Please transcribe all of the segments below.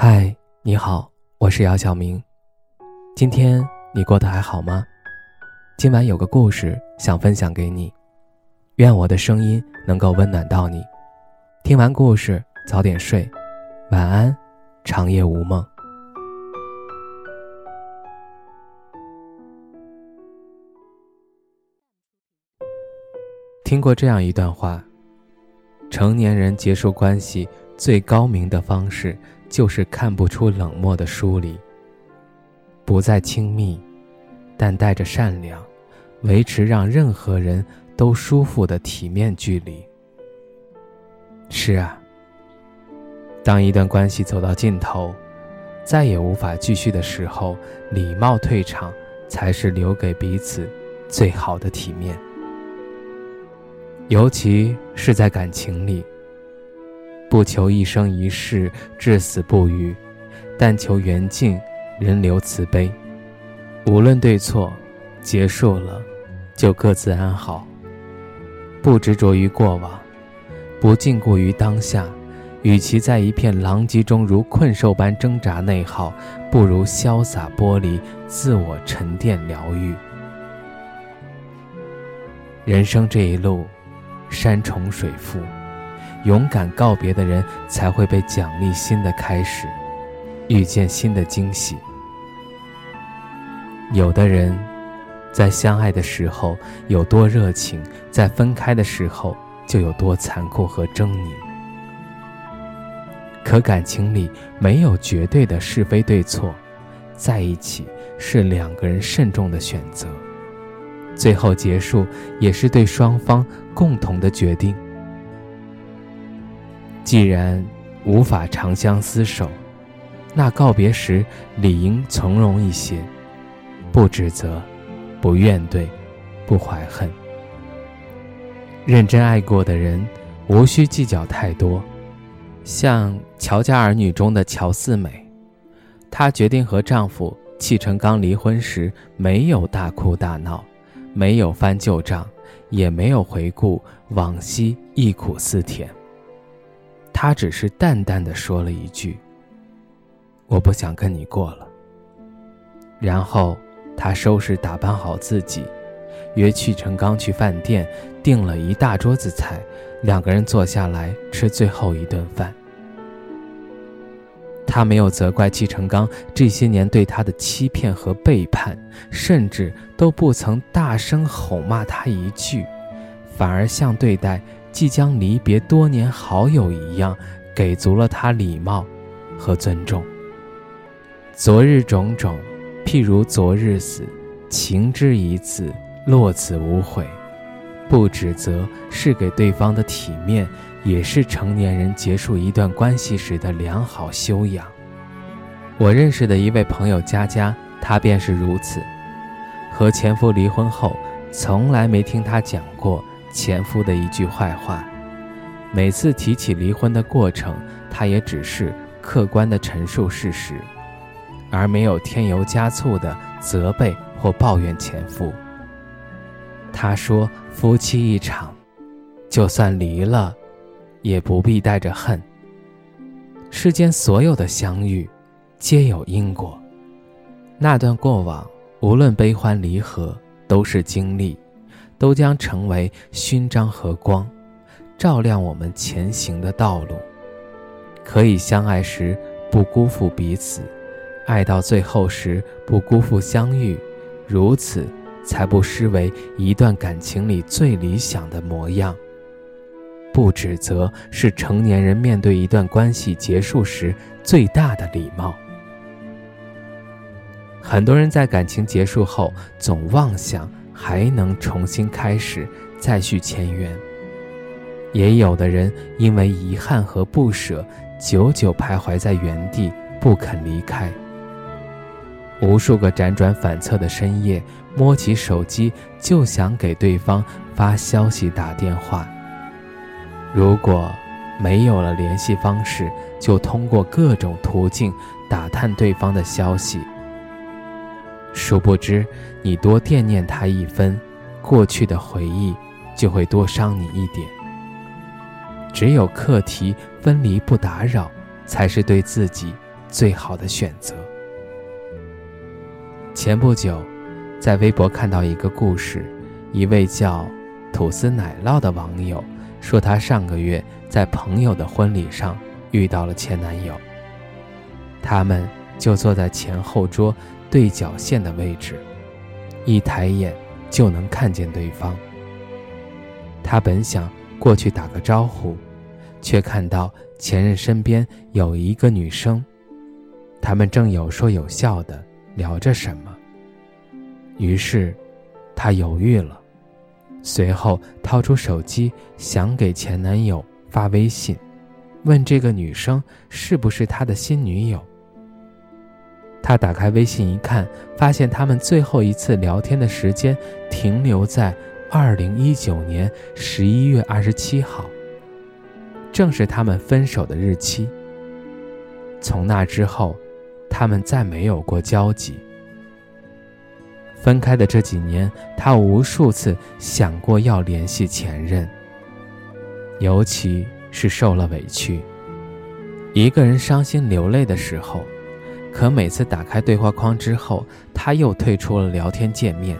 嗨，你好，我是姚晓明。今天你过得还好吗？今晚有个故事想分享给你，愿我的声音能够温暖到你。听完故事早点睡，晚安，长夜无梦。听过这样一段话：成年人结束关系最高明的方式。就是看不出冷漠的疏离，不再亲密，但带着善良，维持让任何人都舒服的体面距离。是啊，当一段关系走到尽头，再也无法继续的时候，礼貌退场才是留给彼此最好的体面，尤其是在感情里。不求一生一世至死不渝，但求缘尽人留慈悲。无论对错，结束了就各自安好。不执着于过往，不禁锢于当下。与其在一片狼藉中如困兽般挣扎内耗，不如潇洒剥离，自我沉淀疗愈。人生这一路，山重水复。勇敢告别的人，才会被奖励新的开始，遇见新的惊喜。有的人，在相爱的时候有多热情，在分开的时候就有多残酷和狰狞。可感情里没有绝对的是非对错，在一起是两个人慎重的选择，最后结束也是对双方共同的决定。既然无法长相厮守，那告别时理应从容一些，不指责，不怨怼，不怀恨。认真爱过的人，无需计较太多。像《乔家儿女》中的乔四美，她决定和丈夫戚成刚离婚时，没有大哭大闹，没有翻旧账，也没有回顾往昔忆苦思甜。他只是淡淡的说了一句：“我不想跟你过了。”然后他收拾打扮好自己，约戚成刚去饭店订了一大桌子菜，两个人坐下来吃最后一顿饭。他没有责怪戚成刚这些年对他的欺骗和背叛，甚至都不曾大声吼骂他一句，反而像对待。即将离别多年好友一样，给足了他礼貌和尊重。昨日种种，譬如昨日死，情之一字，落子无悔。不指责是给对方的体面，也是成年人结束一段关系时的良好修养。我认识的一位朋友佳佳，她便是如此。和前夫离婚后，从来没听她讲过。前夫的一句坏话，每次提起离婚的过程，她也只是客观的陈述事实，而没有添油加醋的责备或抱怨前夫。她说：“夫妻一场，就算离了，也不必带着恨。世间所有的相遇，皆有因果。那段过往，无论悲欢离合，都是经历。”都将成为勋章和光，照亮我们前行的道路。可以相爱时不辜负彼此，爱到最后时不辜负相遇，如此才不失为一段感情里最理想的模样。不指责是成年人面对一段关系结束时最大的礼貌。很多人在感情结束后总妄想。还能重新开始，再续前缘。也有的人因为遗憾和不舍，久久徘徊在原地，不肯离开。无数个辗转反侧的深夜，摸起手机就想给对方发消息、打电话。如果没有了联系方式，就通过各种途径打探对方的消息。殊不知，你多惦念他一分，过去的回忆就会多伤你一点。只有课题分离不打扰，才是对自己最好的选择。前不久，在微博看到一个故事，一位叫“吐司奶酪”的网友说，他上个月在朋友的婚礼上遇到了前男友。他们就坐在前后桌对角线的位置，一抬眼就能看见对方。他本想过去打个招呼，却看到前任身边有一个女生，他们正有说有笑的聊着什么。于是，他犹豫了，随后掏出手机想给前男友发微信，问这个女生是不是他的新女友。他打开微信一看，发现他们最后一次聊天的时间停留在二零一九年十一月二十七号，正是他们分手的日期。从那之后，他们再没有过交集。分开的这几年，他无数次想过要联系前任，尤其是受了委屈，一个人伤心流泪的时候，可每次打开对话框之后，他又退出了聊天界面。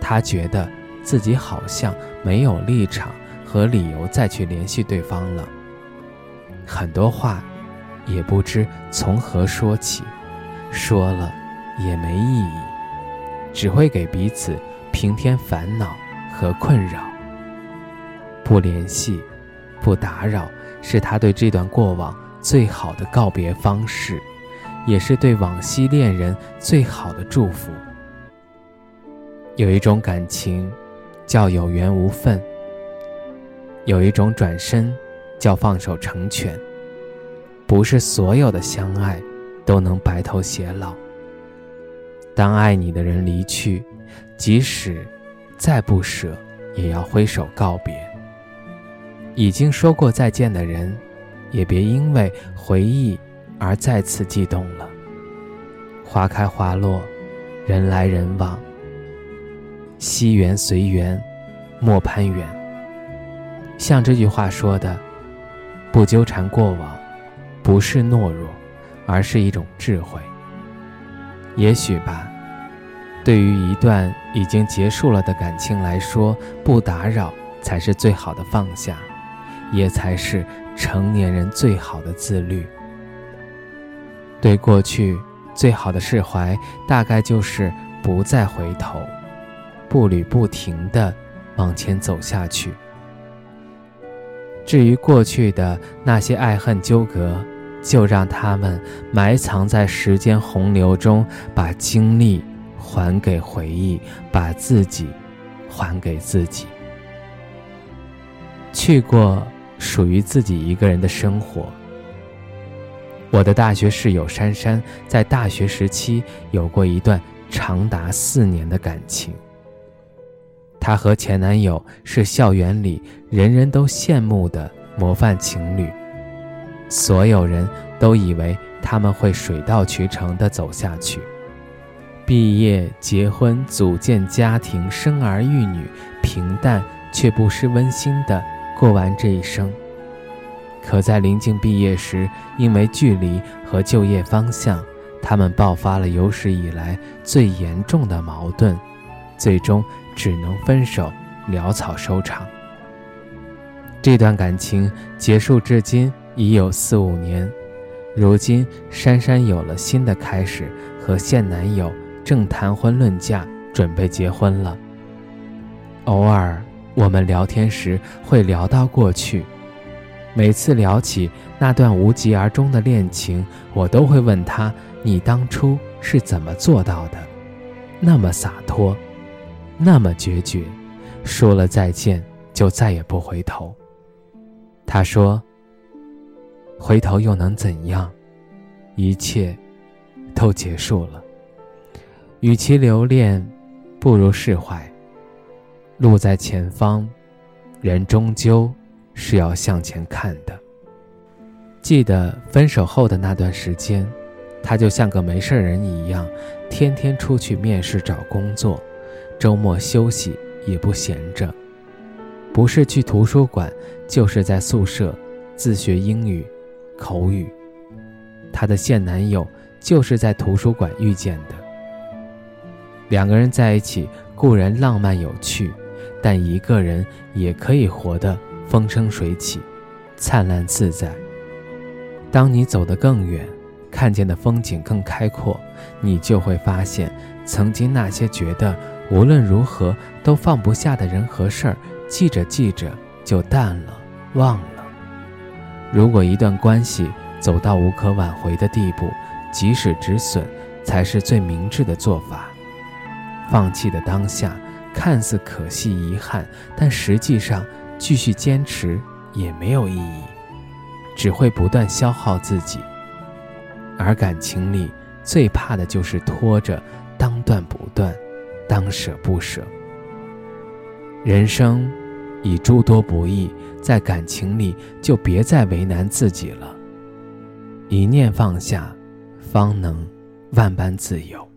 他觉得自己好像没有立场和理由再去联系对方了，很多话也不知从何说起，说了也没意义。只会给彼此平添烦恼和困扰。不联系，不打扰，是他对这段过往最好的告别方式，也是对往昔恋人最好的祝福。有一种感情，叫有缘无分；有一种转身，叫放手成全。不是所有的相爱，都能白头偕老。当爱你的人离去，即使再不舍，也要挥手告别。已经说过再见的人，也别因为回忆而再次悸动了。花开花落，人来人往，惜缘随缘，莫攀缘。像这句话说的：“不纠缠过往，不是懦弱，而是一种智慧。”也许吧，对于一段已经结束了的感情来说，不打扰才是最好的放下，也才是成年人最好的自律。对过去最好的释怀，大概就是不再回头，步履不停地往前走下去。至于过去的那些爱恨纠葛，就让他们埋藏在时间洪流中，把精力还给回忆，把自己还给自己。去过属于自己一个人的生活。我的大学室友珊珊在大学时期有过一段长达四年的感情。她和前男友是校园里人人都羡慕的模范情侣。所有人都以为他们会水到渠成地走下去，毕业、结婚、组建家庭、生儿育女，平淡却不失温馨地过完这一生。可在临近毕业时，因为距离和就业方向，他们爆发了有史以来最严重的矛盾，最终只能分手，潦草收场。这段感情结束至今。已有四五年，如今珊珊有了新的开始，和现男友正谈婚论嫁，准备结婚了。偶尔我们聊天时会聊到过去，每次聊起那段无疾而终的恋情，我都会问他：“你当初是怎么做到的？那么洒脱，那么决绝，说了再见就再也不回头。”他说。回头又能怎样？一切都结束了。与其留恋，不如释怀。路在前方，人终究是要向前看的。记得分手后的那段时间，他就像个没事人一样，天天出去面试找工作，周末休息也不闲着，不是去图书馆，就是在宿舍自学英语。口语，她的现男友就是在图书馆遇见的。两个人在一起固然浪漫有趣，但一个人也可以活得风生水起、灿烂自在。当你走得更远，看见的风景更开阔，你就会发现，曾经那些觉得无论如何都放不下的人和事儿，记着记着就淡了，忘了。如果一段关系走到无可挽回的地步，及时止损才是最明智的做法。放弃的当下看似可惜遗憾，但实际上继续坚持也没有意义，只会不断消耗自己。而感情里最怕的就是拖着，当断不断，当舍不舍。人生已诸多不易，在感情里就别再为难自己了。一念放下，方能万般自由。